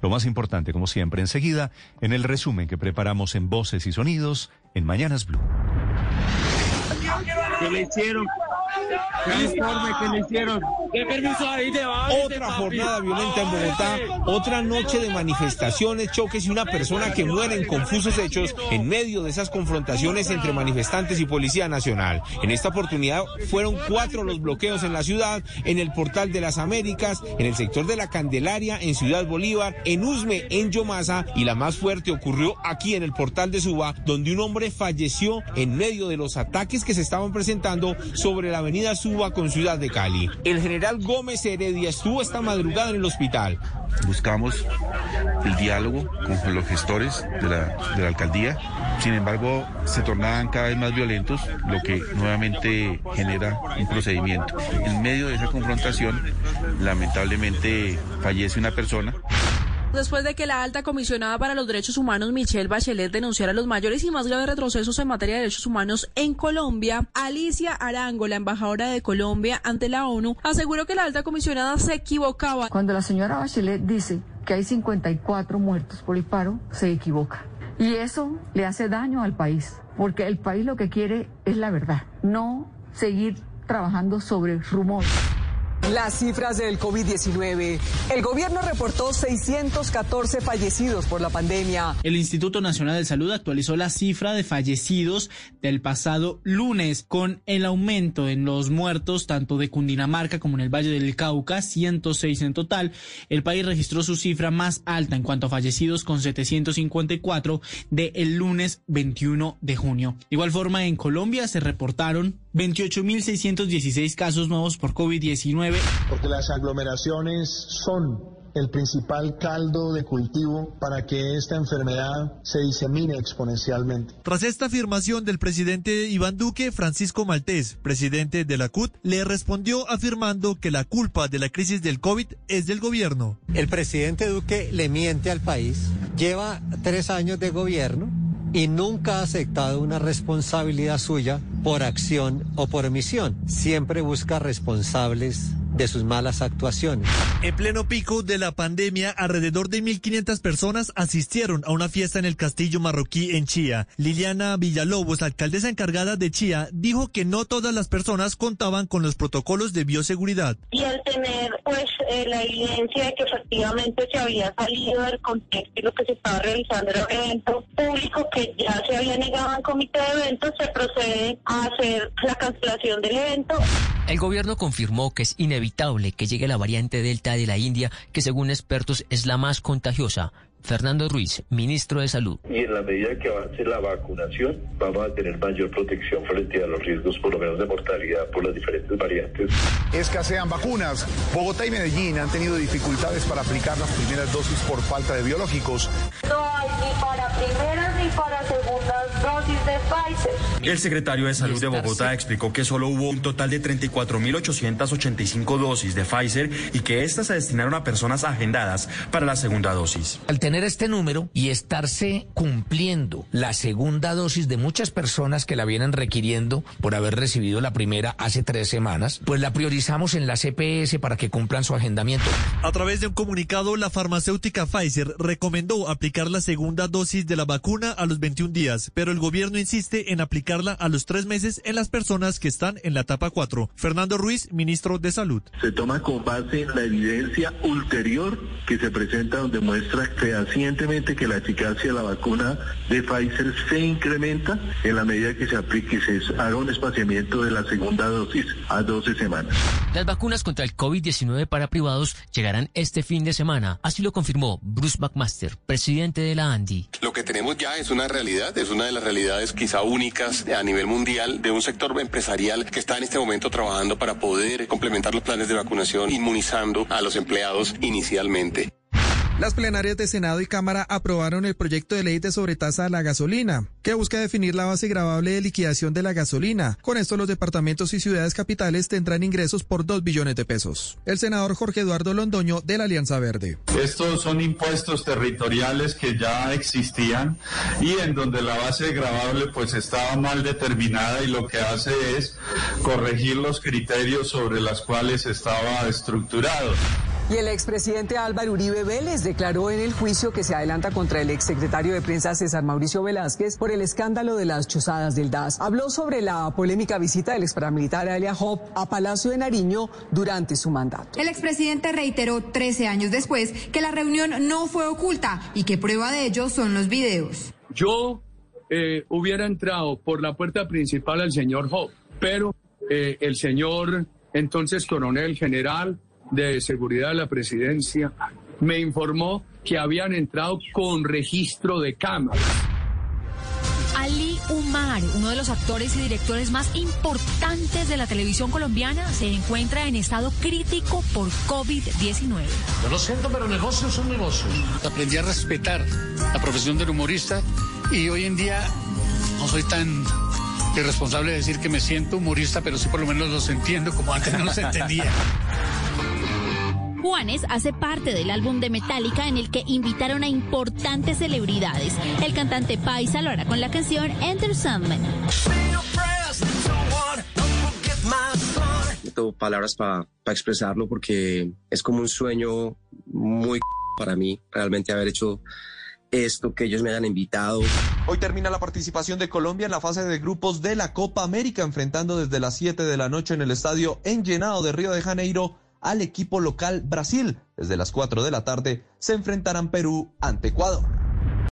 Lo más importante, como siempre, enseguida, en el resumen que preparamos en Voces y Sonidos en Mañanas Blue. ¿Qué le hicieron? ¿Qué informe que le hicieron? ¿Qué permiso ahí te va? Otra jornada violenta en Bogotá, otra noche de manifestaciones, choques y una persona que muere en confusos hechos en medio de esas confrontaciones entre manifestantes y Policía Nacional. En esta oportunidad fueron cuatro los bloqueos en la ciudad, en el Portal de las Américas, en el sector de la Candelaria, en Ciudad Bolívar, en Usme, en Yomasa y la más fuerte ocurrió aquí en el Portal de Suba, donde un hombre falleció en medio de los ataques que se estaban presentando sobre la avenida Suba con Ciudad de Cali. El general Gómez Heredia estuvo esta madrugada en el hospital. Buscamos el diálogo con los gestores de la, de la alcaldía. Sin embargo, se tornaban cada vez más violentos, lo que nuevamente genera un procedimiento. En medio de esa confrontación, lamentablemente fallece una persona. Después de que la alta comisionada para los derechos humanos Michelle Bachelet denunciara los mayores y más graves retrocesos en materia de derechos humanos en Colombia, Alicia Arango, la embajadora de Colombia ante la ONU, aseguró que la alta comisionada se equivocaba. Cuando la señora Bachelet dice que hay 54 muertos por el paro, se equivoca. Y eso le hace daño al país, porque el país lo que quiere es la verdad, no seguir trabajando sobre rumores. Las cifras del COVID-19. El gobierno reportó 614 fallecidos por la pandemia. El Instituto Nacional de Salud actualizó la cifra de fallecidos del pasado lunes con el aumento en los muertos tanto de Cundinamarca como en el Valle del Cauca, 106 en total. El país registró su cifra más alta en cuanto a fallecidos con 754 de el lunes 21 de junio. De igual forma, en Colombia se reportaron 28.616 casos nuevos por COVID-19 porque las aglomeraciones son el principal caldo de cultivo para que esta enfermedad se disemine exponencialmente. Tras esta afirmación del presidente Iván Duque, Francisco Maltés, presidente de la CUT, le respondió afirmando que la culpa de la crisis del COVID es del gobierno. El presidente Duque le miente al país, lleva tres años de gobierno y nunca ha aceptado una responsabilidad suya por acción o por omisión. Siempre busca responsables de sus malas actuaciones. En pleno pico de la pandemia, alrededor de 1.500 personas asistieron a una fiesta en el castillo marroquí en Chía. Liliana Villalobos, alcaldesa encargada de Chía, dijo que no todas las personas contaban con los protocolos de bioseguridad. Y al tener pues eh, la evidencia de que efectivamente se había salido del contexto y lo que se estaba realizando era un evento público que ya se había negado en comité de eventos, se procede a hacer la cancelación del evento. El gobierno confirmó que es inevitable que llegue la variante Delta de la India, que según expertos es la más contagiosa. Fernando Ruiz, ministro de Salud. Y en la medida que avance la vacunación, vamos a tener mayor protección frente a los riesgos, por lo menos de mortalidad, por las diferentes variantes. Escasean vacunas. Bogotá y Medellín han tenido dificultades para aplicar las primeras dosis por falta de biológicos. No hay ni para primeras ni para segundas dosis de Pfizer. El secretario de Salud de Bogotá explicó que solo hubo un total de 34.885 dosis de Pfizer y que estas se destinaron a personas agendadas para la segunda dosis. Al tener este número y estarse cumpliendo la segunda dosis de muchas personas que la vienen requiriendo por haber recibido la primera hace tres semanas, pues la priorizamos en la CPS para que cumplan su agendamiento. A través de un comunicado, la farmacéutica Pfizer recomendó aplicar la segunda dosis de la vacuna a los 21 días, pero el gobierno insiste en aplicarla a los tres meses en las personas que están en la etapa 4. Fernando Ruiz, ministro de Salud. Se toma como base la evidencia ulterior que se presenta donde muestra fehacientemente que la eficacia de la vacuna de Pfizer se incrementa en la medida que se aplique y se haga un espaciamiento de la segunda dosis a 12 semanas. Las vacunas contra el COVID-19 para privados llegarán este fin de semana, así lo confirmó Bruce McMaster, presidente de la ANDI. Lo que tenemos ya es una realidad, es una de las realidades quizá únicas a nivel mundial de un sector empresarial que está en este momento trabajando para poder complementar los planes de vacunación inmunizando a los empleados inicialmente. Las plenarias de Senado y Cámara aprobaron el proyecto de ley de sobretasa a la gasolina, que busca definir la base gravable de liquidación de la gasolina. Con esto los departamentos y ciudades capitales tendrán ingresos por 2 billones de pesos. El senador Jorge Eduardo Londoño de la Alianza Verde. Estos son impuestos territoriales que ya existían y en donde la base gravable pues estaba mal determinada y lo que hace es corregir los criterios sobre los cuales estaba estructurado. Y el expresidente Álvaro Uribe Vélez declaró en el juicio que se adelanta contra el exsecretario de Prensa César Mauricio Velázquez por el escándalo de las chozadas del DAS. Habló sobre la polémica visita del exparamilitar Alia Hop a Palacio de Nariño durante su mandato. El expresidente reiteró 13 años después que la reunión no fue oculta y que prueba de ello son los videos. Yo eh, hubiera entrado por la puerta principal al señor Hop, pero eh, el señor entonces coronel general de Seguridad de la Presidencia me informó que habían entrado con registro de cámaras. Ali Umar, uno de los actores y directores más importantes de la televisión colombiana, se encuentra en estado crítico por COVID-19. Yo lo siento, pero negocios son negocios. Aprendí a respetar la profesión del humorista y hoy en día no soy tan irresponsable de decir que me siento humorista, pero sí por lo menos los entiendo como antes no los entendía. Juanes hace parte del álbum de Metallica en el que invitaron a importantes celebridades. El cantante Paisa lo hará con la canción Enter Sandman. No tengo palabras para expresarlo porque es como un sueño muy para mí realmente haber hecho esto, que ellos me hayan invitado. Hoy termina la participación de Colombia en la fase de grupos de la Copa América, enfrentando desde las 7 de la noche en el estadio Enllenado de Río de Janeiro al equipo local Brasil. Desde las 4 de la tarde se enfrentarán Perú ante Ecuador.